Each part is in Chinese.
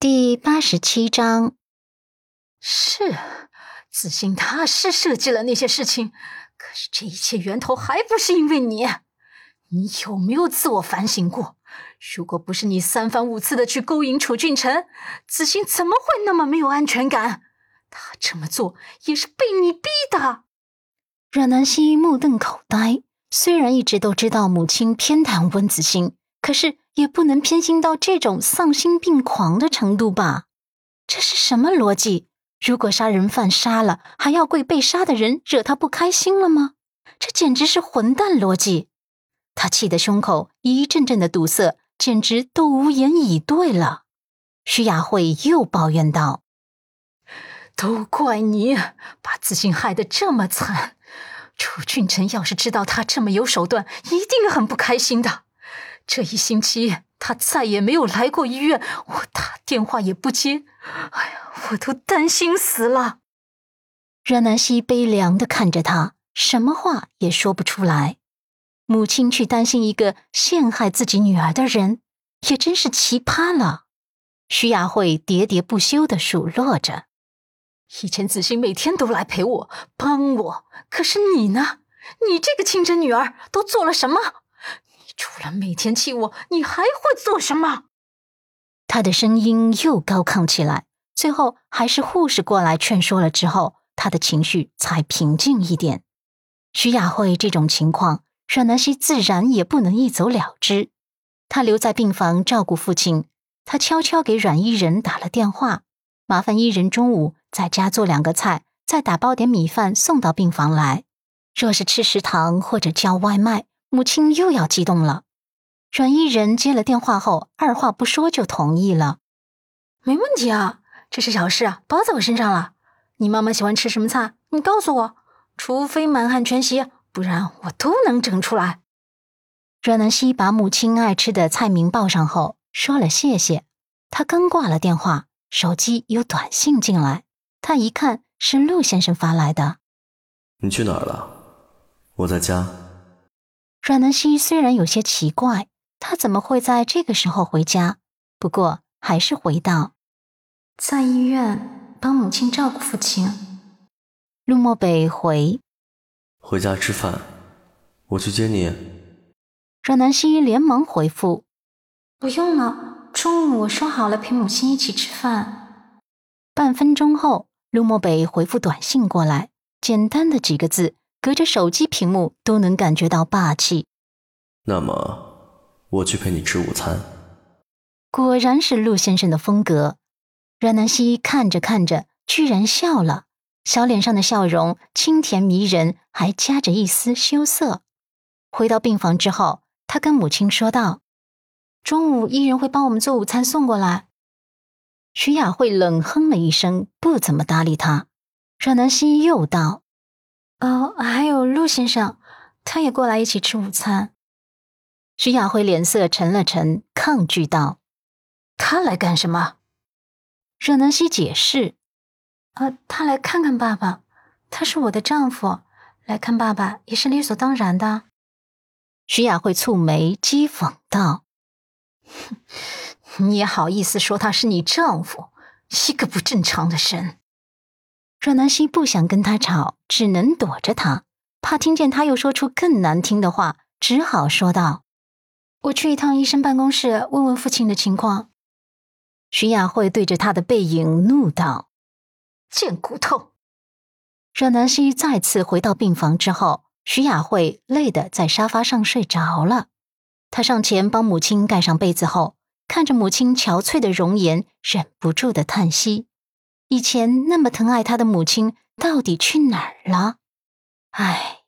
第八十七章，是子欣，他是设计了那些事情，可是这一切源头还不是因为你？你有没有自我反省过？如果不是你三番五次的去勾引楚俊辰，子欣怎么会那么没有安全感？他这么做也是被你逼的。阮南希目瞪口呆，虽然一直都知道母亲偏袒温子欣，可是。也不能偏心到这种丧心病狂的程度吧？这是什么逻辑？如果杀人犯杀了，还要怪被杀的人惹他不开心了吗？这简直是混蛋逻辑！他气得胸口一阵阵的堵塞，简直都无言以对了。徐雅慧又抱怨道：“都怪你，把自信害得这么惨。楚俊辰要是知道他这么有手段，一定很不开心的。”这一星期，他再也没有来过医院，我打电话也不接，哎呀，我都担心死了。阮南希悲凉的看着他，什么话也说不出来。母亲去担心一个陷害自己女儿的人，也真是奇葩了。徐雅慧喋喋不休的数落着：“以前子欣每天都来陪我，帮我，可是你呢？你这个亲生女儿都做了什么？”除了每天气我，你还会做什么？他的声音又高亢起来。最后还是护士过来劝说了之后，他的情绪才平静一点。徐雅慧这种情况，阮南希自然也不能一走了之。他留在病房照顾父亲。他悄悄给阮伊人打了电话，麻烦伊人中午在家做两个菜，再打包点米饭送到病房来。若是吃食堂或者叫外卖。母亲又要激动了，阮伊人接了电话后，二话不说就同意了。没问题啊，这是小事啊，包在我身上了。你妈妈喜欢吃什么菜？你告诉我，除非满汉全席，不然我都能整出来。阮南希把母亲爱吃的菜名报上后，说了谢谢。他刚挂了电话，手机有短信进来，他一看是陆先生发来的。你去哪儿了？我在家。阮南希虽然有些奇怪，他怎么会在这个时候回家？不过还是回到：“在医院帮母亲照顾父亲。”陆漠北回：“回家吃饭，我去接你。”阮南希连忙回复：“不用了，中午我说好了陪母亲一起吃饭。”半分钟后，陆漠北回复短信过来，简单的几个字。隔着手机屏幕都能感觉到霸气。那么，我去陪你吃午餐。果然是陆先生的风格。阮南希看着看着，居然笑了，小脸上的笑容清甜迷人，还夹着一丝羞涩。回到病房之后，他跟母亲说道：“中午伊人会帮我们做午餐送过来。”徐雅慧冷哼了一声，不怎么搭理他。阮南希又道。哦，还有陆先生，他也过来一起吃午餐。徐雅慧脸色沉了沉，抗拒道：“他来干什么？”阮南希解释：“呃，他来看看爸爸，他是我的丈夫，来看爸爸也是理所当然的。”徐雅慧蹙眉讥讽道：“哼你也好意思说他是你丈夫？一个不正常的人！”阮南希不想跟他吵，只能躲着他，怕听见他又说出更难听的话，只好说道：“我去一趟医生办公室，问问父亲的情况。”徐雅慧对着他的背影怒道：“贱骨头！”阮南希再次回到病房之后，徐雅慧累得在沙发上睡着了。他上前帮母亲盖上被子后，看着母亲憔悴的容颜，忍不住的叹息。以前那么疼爱他的母亲到底去哪儿了？唉，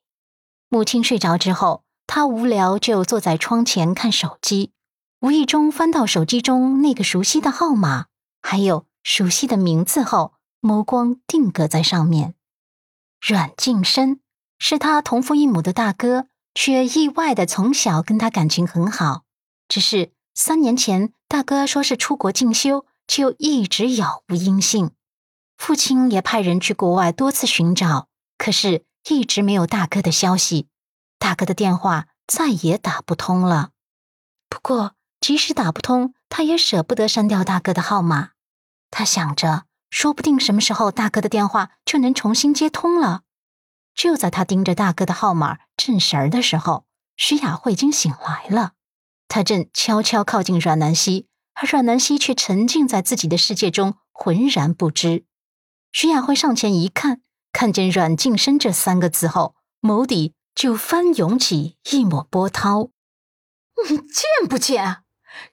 母亲睡着之后，他无聊就坐在窗前看手机，无意中翻到手机中那个熟悉的号码，还有熟悉的名字后，眸光定格在上面。阮静深是他同父异母的大哥，却意外的从小跟他感情很好。只是三年前，大哥说是出国进修，就一直杳无音信。父亲也派人去国外多次寻找，可是一直没有大哥的消息。大哥的电话再也打不通了。不过，即使打不通，他也舍不得删掉大哥的号码，他想着，说不定什么时候大哥的电话就能重新接通了。就在他盯着大哥的号码正神儿的时候，徐雅慧已经醒来了。她正悄悄靠近阮南希，而阮南希却沉浸在自己的世界中，浑然不知。徐雅慧上前一看，看见“阮晋生”这三个字后，眸底就翻涌起一抹波涛。你贱不贱？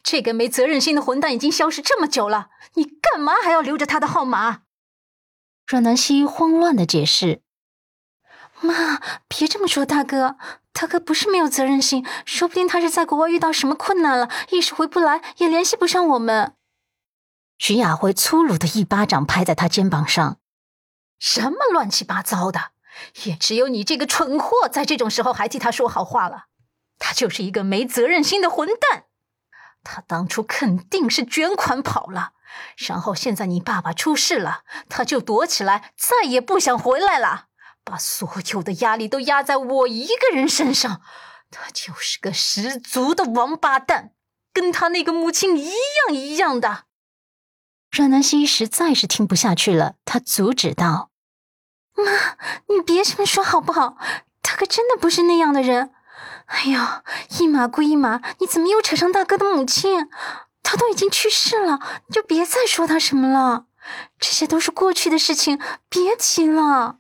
这个没责任心的混蛋已经消失这么久了，你干嘛还要留着他的号码？阮南希慌乱的解释：“妈，别这么说，大哥，大哥不是没有责任心，说不定他是在国外遇到什么困难了，一时回不来，也联系不上我们。”徐雅辉粗鲁的一巴掌拍在他肩膀上：“什么乱七八糟的？也只有你这个蠢货，在这种时候还替他说好话了。他就是一个没责任心的混蛋。”他当初肯定是卷款跑了，然后现在你爸爸出事了，他就躲起来，再也不想回来了，把所有的压力都压在我一个人身上。他就是个十足的王八蛋，跟他那个母亲一样一样的。阮南希实在是听不下去了，他阻止道：“妈，你别这么说好不好？大哥真的不是那样的人。”哎呦，一码归一码，你怎么又扯上大哥的母亲？他都已经去世了，就别再说他什么了。这些都是过去的事情，别提了。